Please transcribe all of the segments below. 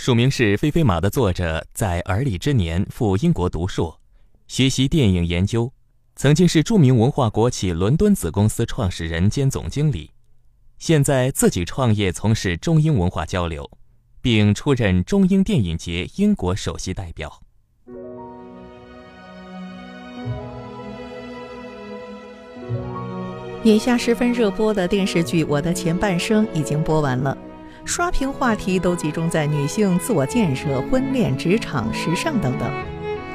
署名是《飞飞马》的作者在而立之年赴英国读硕，学习电影研究，曾经是著名文化国企伦敦子公司创始人兼总经理，现在自己创业从事中英文化交流，并出任中英电影节英国首席代表。眼下十分热播的电视剧《我的前半生》已经播完了。刷屏话题都集中在女性自我建设、婚恋、职场、时尚等等。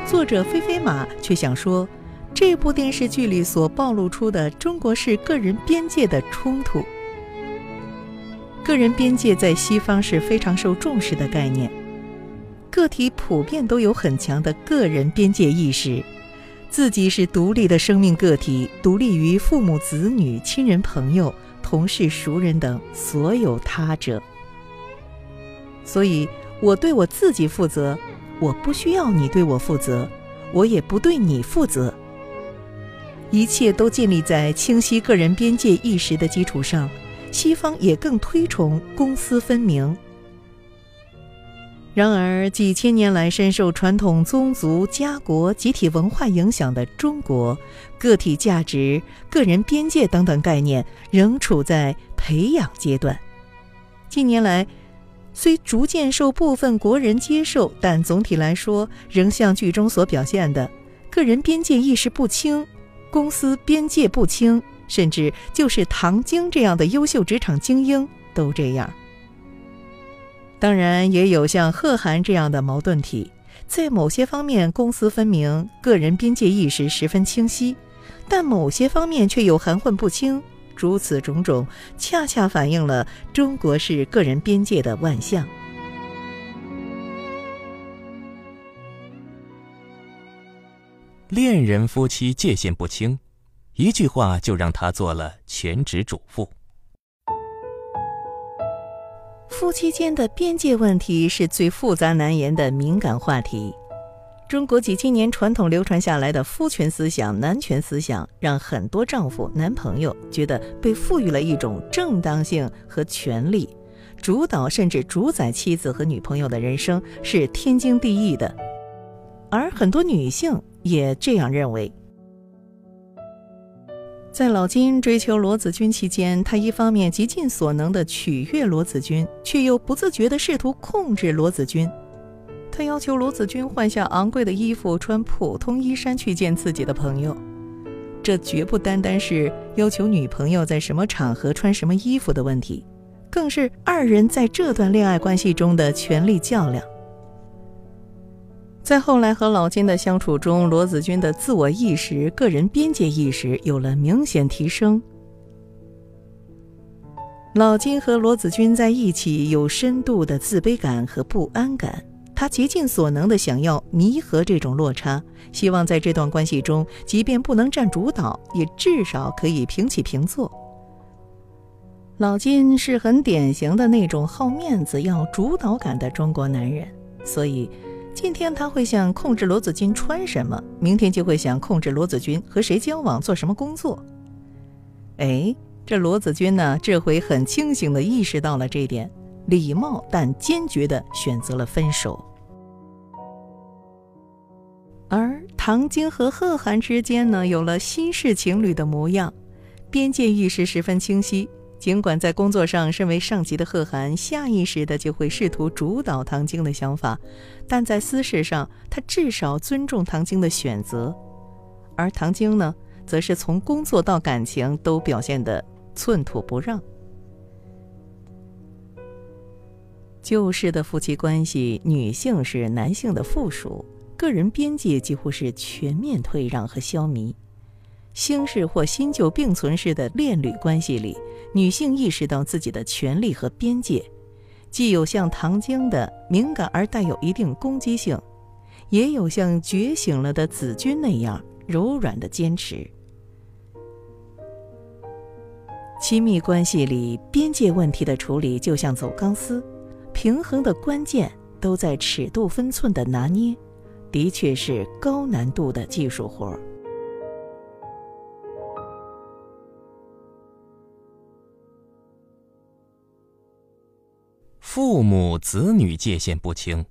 作者菲菲马却想说，这部电视剧里所暴露出的中国式个人边界的冲突。个人边界在西方是非常受重视的概念，个体普遍都有很强的个人边界意识，自己是独立的生命个体，独立于父母、子女、亲人、朋友、同事、熟人等所有他者。所以，我对我自己负责，我不需要你对我负责，我也不对你负责。一切都建立在清晰个人边界意识的基础上。西方也更推崇公私分明。然而，几千年来深受传统宗族、家国、集体文化影响的中国，个体价值、个人边界等等概念仍处在培养阶段。近年来，虽逐渐受部分国人接受，但总体来说，仍像剧中所表现的，个人边界意识不清，公私边界不清，甚至就是唐晶这样的优秀职场精英都这样。当然，也有像贺涵这样的矛盾体，在某些方面公私分明，个人边界意识十分清晰，但某些方面却又含混不清。如此种种，恰恰反映了中国式个人边界的万象。恋人夫妻界限不清，一句话就让他做了全职主妇。夫妻间的边界问题是最复杂难言的敏感话题。中国几千年传统流传下来的夫权思想、男权思想，让很多丈夫、男朋友觉得被赋予了一种正当性和权利，主导甚至主宰妻子和女朋友的人生是天经地义的。而很多女性也这样认为。在老金追求罗子君期间，他一方面极尽所能地取悦罗子君，却又不自觉地试图控制罗子君。他要求罗子君换下昂贵的衣服，穿普通衣衫去见自己的朋友。这绝不单单是要求女朋友在什么场合穿什么衣服的问题，更是二人在这段恋爱关系中的权力较量。在后来和老金的相处中，罗子君的自我意识、个人边界意识有了明显提升。老金和罗子君在一起有深度的自卑感和不安感。他竭尽所能的想要弥合这种落差，希望在这段关系中，即便不能占主导，也至少可以平起平坐。老金是很典型的那种好面子、要主导感的中国男人，所以今天他会想控制罗子君穿什么，明天就会想控制罗子君和谁交往、做什么工作。哎，这罗子君呢，这回很清醒的意识到了这点。礼貌但坚决地选择了分手，而唐晶和贺涵之间呢，有了新式情侣的模样，边界意识十分清晰。尽管在工作上，身为上级的贺涵下意识的就会试图主导唐晶的想法，但在私事上，他至少尊重唐晶的选择，而唐晶呢，则是从工作到感情都表现得寸土不让。旧式的夫妻关系，女性是男性的附属，个人边界几乎是全面退让和消弭。新式或新旧并存式的恋侣关系里，女性意识到自己的权利和边界，既有像唐晶的敏感而带有一定攻击性，也有像觉醒了的子君那样柔软的坚持。亲密关系里边界问题的处理，就像走钢丝。平衡的关键都在尺度分寸的拿捏，的确是高难度的技术活儿。父母子女界限不清。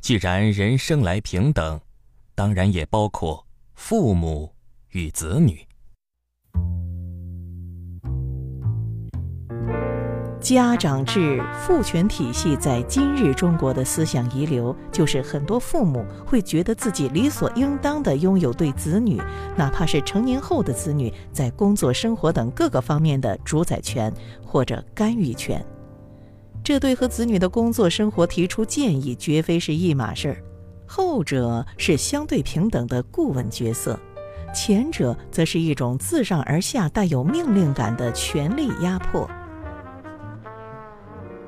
既然人生来平等，当然也包括父母与子女。家长制、父权体系在今日中国的思想遗留，就是很多父母会觉得自己理所应当的拥有对子女，哪怕是成年后的子女，在工作、生活等各个方面的主宰权或者干预权。这对和子女的工作生活提出建议，绝非是一码事儿。后者是相对平等的顾问角色，前者则是一种自上而下、带有命令感的权力压迫。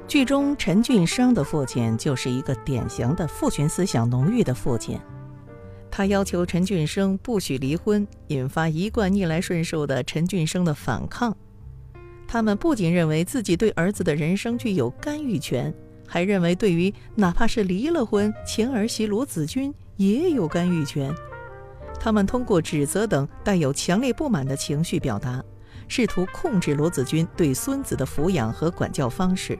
剧中陈俊生的父亲就是一个典型的父权思想浓郁的父亲，他要求陈俊生不许离婚，引发一贯逆来顺受的陈俊生的反抗。他们不仅认为自己对儿子的人生具有干预权，还认为对于哪怕是离了婚前儿媳罗子君也有干预权。他们通过指责等带有强烈不满的情绪表达，试图控制罗子君对孙子的抚养和管教方式。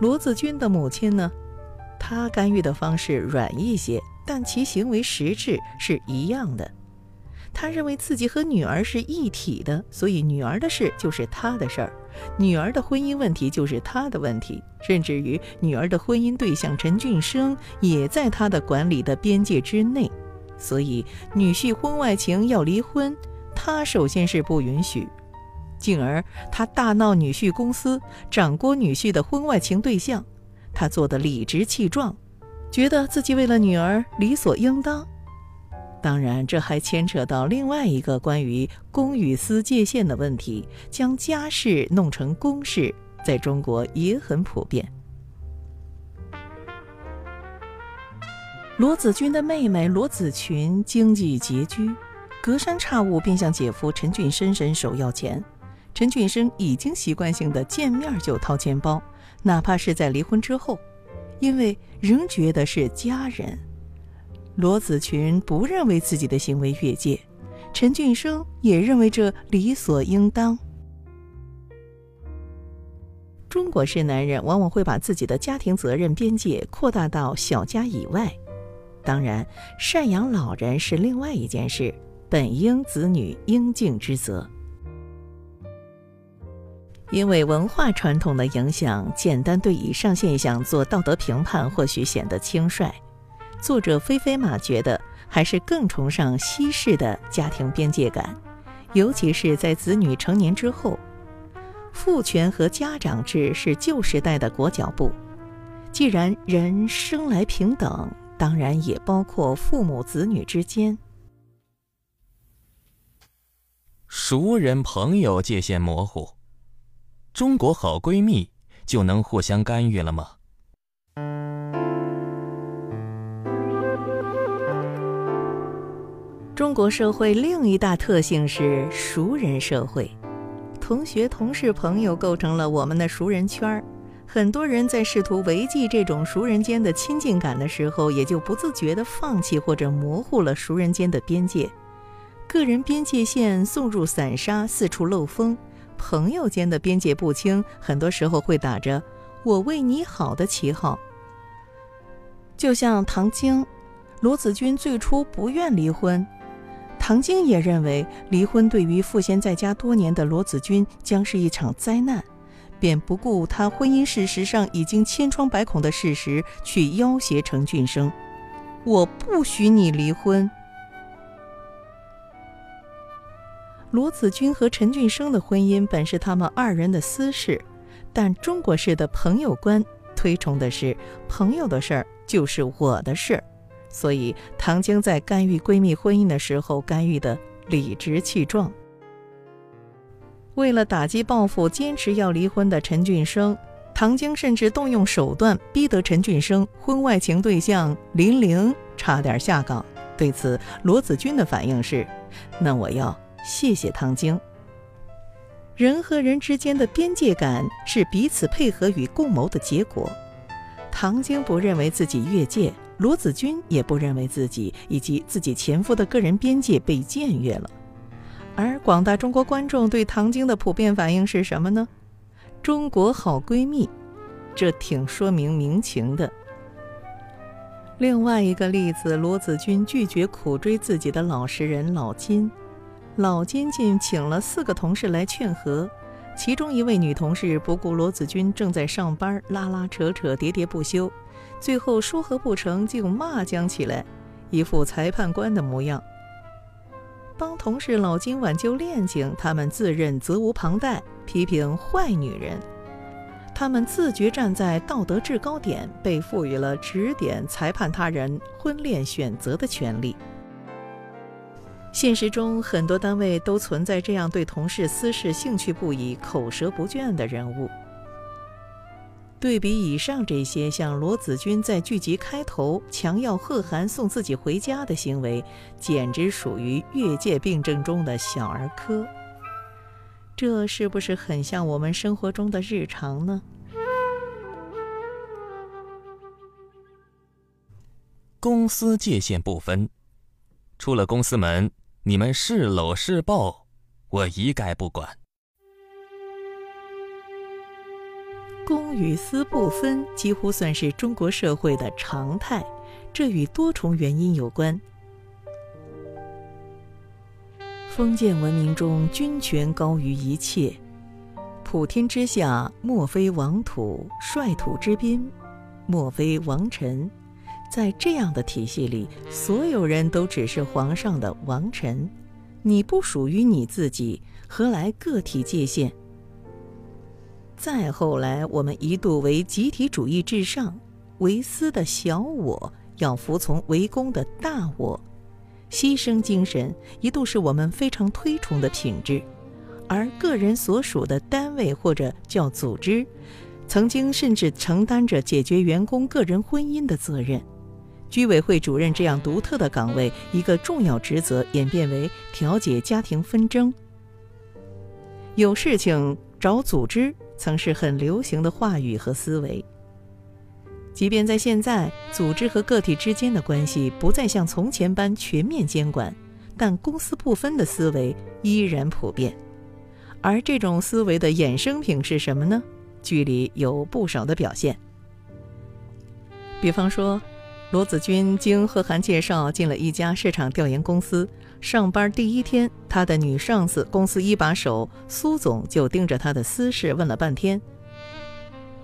罗子君的母亲呢？她干预的方式软一些，但其行为实质是一样的。她认为自己和女儿是一体的，所以女儿的事就是她的事儿，女儿的婚姻问题就是她的问题，甚至于女儿的婚姻对象陈俊生也在她的管理的边界之内。所以女婿婚外情要离婚，她首先是不允许。进而，他大闹女婿公司，掌掴女婿的婚外情对象，他做得理直气壮，觉得自己为了女儿理所应当。当然，这还牵扯到另外一个关于公与私界限的问题，将家事弄成公事，在中国也很普遍。罗子君的妹妹罗子群经济拮据，隔三差五便向姐夫陈俊生伸手要钱。陈俊生已经习惯性的见面就掏钱包，哪怕是在离婚之后，因为仍觉得是家人。罗子群不认为自己的行为越界，陈俊生也认为这理所应当。中国式男人往往会把自己的家庭责任边界扩大到小家以外，当然，赡养老人是另外一件事，本应子女应尽之责。因为文化传统的影响，简单对以上现象做道德评判或许显得轻率。作者菲菲马觉得，还是更崇尚西式的家庭边界感，尤其是在子女成年之后。父权和家长制是旧时代的裹脚布。既然人生来平等，当然也包括父母子女之间。熟人朋友界限模糊。中国好闺蜜就能互相干预了吗？中国社会另一大特性是熟人社会，同学、同事、朋友构成了我们的熟人圈儿。很多人在试图维系这种熟人间的亲近感的时候，也就不自觉地放弃或者模糊了熟人间的边界，个人边界线送入散沙，四处漏风。朋友间的边界不清，很多时候会打着“我为你好”的旗号。就像唐晶、罗子君最初不愿离婚，唐晶也认为离婚对于赋闲在家多年的罗子君将是一场灾难，便不顾他婚姻事实上已经千疮百孔的事实，去要挟程俊生：“我不许你离婚。”罗子君和陈俊生的婚姻本是他们二人的私事，但中国式的朋友观推崇的是朋友的事儿就是我的事儿，所以唐晶在干预闺蜜婚姻的时候干预的理直气壮。为了打击报复，坚持要离婚的陈俊生，唐晶甚至动用手段逼得陈俊生婚外情对象林玲差点下岗。对此，罗子君的反应是：“那我要。”谢谢唐晶。人和人之间的边界感是彼此配合与共谋的结果。唐晶不认为自己越界，罗子君也不认为自己以及自己前夫的个人边界被僭越了。而广大中国观众对唐晶的普遍反应是什么呢？中国好闺蜜，这挺说明民情的。另外一个例子，罗子君拒绝苦追自己的老实人老金，老金竟请了四个同事来劝和，其中一位女同事不顾罗子君正在上班，拉拉扯扯，喋喋不休，最后说和不成，竟骂将起来，一副裁判官的模样。帮同事老金挽救恋情，他们自认责无旁贷，批评坏女人。他们自觉站在道德制高点，被赋予了指点、裁判他人婚恋选择的权利。现实中，很多单位都存在这样对同事私事兴趣不已、口舌不倦的人物。对比以上这些，像罗子君在剧集开头强要贺涵送自己回家的行为，简直属于越界病症中的小儿科。这是不是很像我们生活中的日常呢？公司界限不分，出了公司门，你们是搂是抱，我一概不管。公与私不分，几乎算是中国社会的常态，这与多重原因有关。封建文明中，君权高于一切，普天之下莫非王土，率土之滨莫非王臣。在这样的体系里，所有人都只是皇上的王臣，你不属于你自己，何来个体界限？再后来，我们一度为集体主义至上，为私的小我要服从为公的大我。牺牲精神一度是我们非常推崇的品质，而个人所属的单位或者叫组织，曾经甚至承担着解决员工个人婚姻的责任。居委会主任这样独特的岗位，一个重要职责演变为调解家庭纷争。有事情找组织，曾是很流行的话语和思维。即便在现在，组织和个体之间的关系不再像从前般全面监管，但公私不分的思维依然普遍。而这种思维的衍生品是什么呢？剧里有不少的表现。比方说，罗子君经贺涵介绍进了一家市场调研公司，上班第一天，他的女上司、公司一把手苏总就盯着他的私事问了半天：“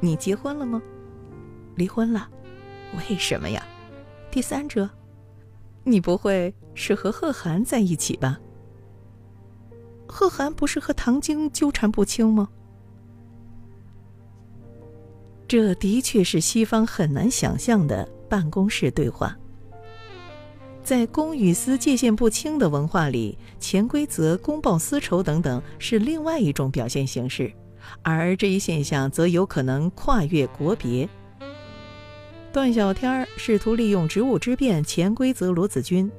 你结婚了吗？”离婚了，为什么呀？第三者，你不会是和贺涵在一起吧？贺涵不是和唐晶纠缠不清吗？这的确是西方很难想象的办公室对话。在公与私界限不清的文化里，潜规则、公报私仇等等是另外一种表现形式，而这一现象则有可能跨越国别。段小天儿试图利用职务之便潜规则罗子君，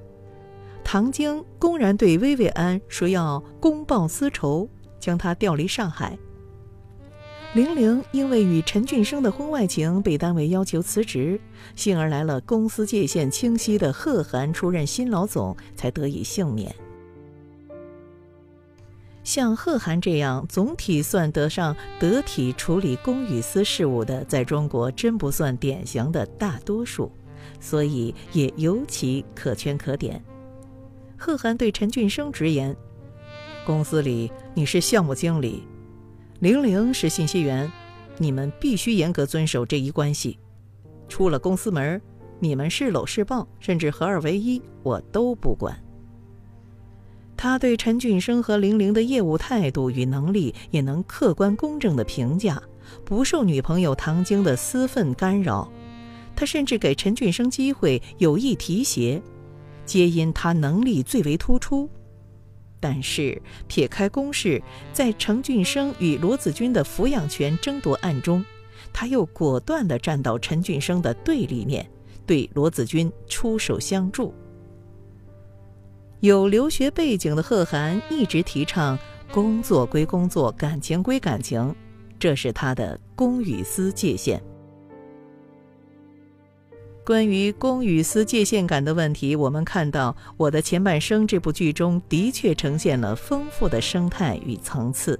唐晶公然对薇薇安说要公报私仇，将她调离上海。玲玲因为与陈俊生的婚外情被单位要求辞职，幸而来了公司界限清晰的贺涵出任新老总，才得以幸免。像贺涵这样总体算得上得体处理公与私事务的，在中国真不算典型的大多数，所以也尤其可圈可点。贺涵对陈俊生直言：“公司里你是项目经理，玲玲是信息员，你们必须严格遵守这一关系。出了公司门，你们是搂是抱，甚至合二为一，我都不管。”他对陈俊生和玲玲的业务态度与能力也能客观公正的评价，不受女朋友唐晶的私愤干扰。他甚至给陈俊生机会有意提携，皆因他能力最为突出。但是撇开公事，在陈俊生与罗子君的抚养权争夺案中，他又果断地站到陈俊生的对立面，对罗子君出手相助。有留学背景的贺涵一直提倡工作归工作，感情归感情，这是他的公与私界限。关于公与私界限感的问题我们看到我的前半生这部剧中的确呈现了丰富的生态与层次。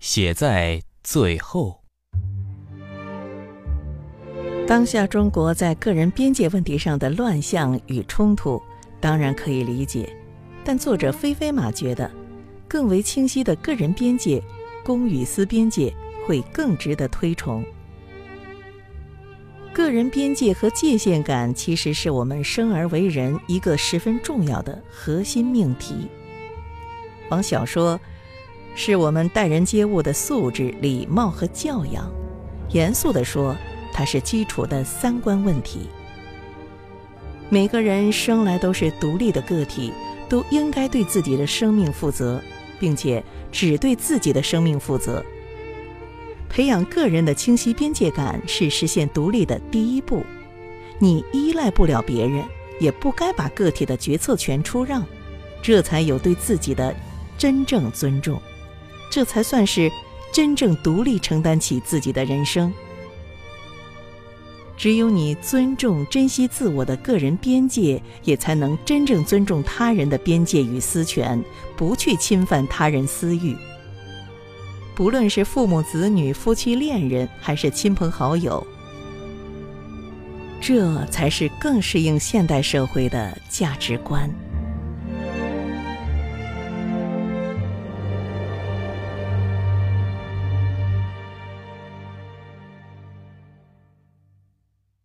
写在最后。当下中国在个人边界问题上的乱象与冲突当然可以理解。但作者菲菲马觉得，更为清晰的个人边界——公与私边界，会更值得推崇。个人边界和界限感，其实是我们生而为人一个十分重要的核心命题。往小说，是我们待人接物的素质、礼貌和教养；严肃地说，它是基础的三观问题。每个人生来都是独立的个体，都应该对自己的生命负责，并且只对自己的生命负责。培养个人的清晰边界感是实现独立的第一步。你依赖不了别人，也不该把个体的决策权出让，这才有对自己的真正尊重，这才算是真正独立承担起自己的人生。只有你尊重、珍惜自我的个人边界，也才能真正尊重他人的边界与私权，不去侵犯他人私欲。不论是父母、子女、夫妻、恋人，还是亲朋好友，这才是更适应现代社会的价值观。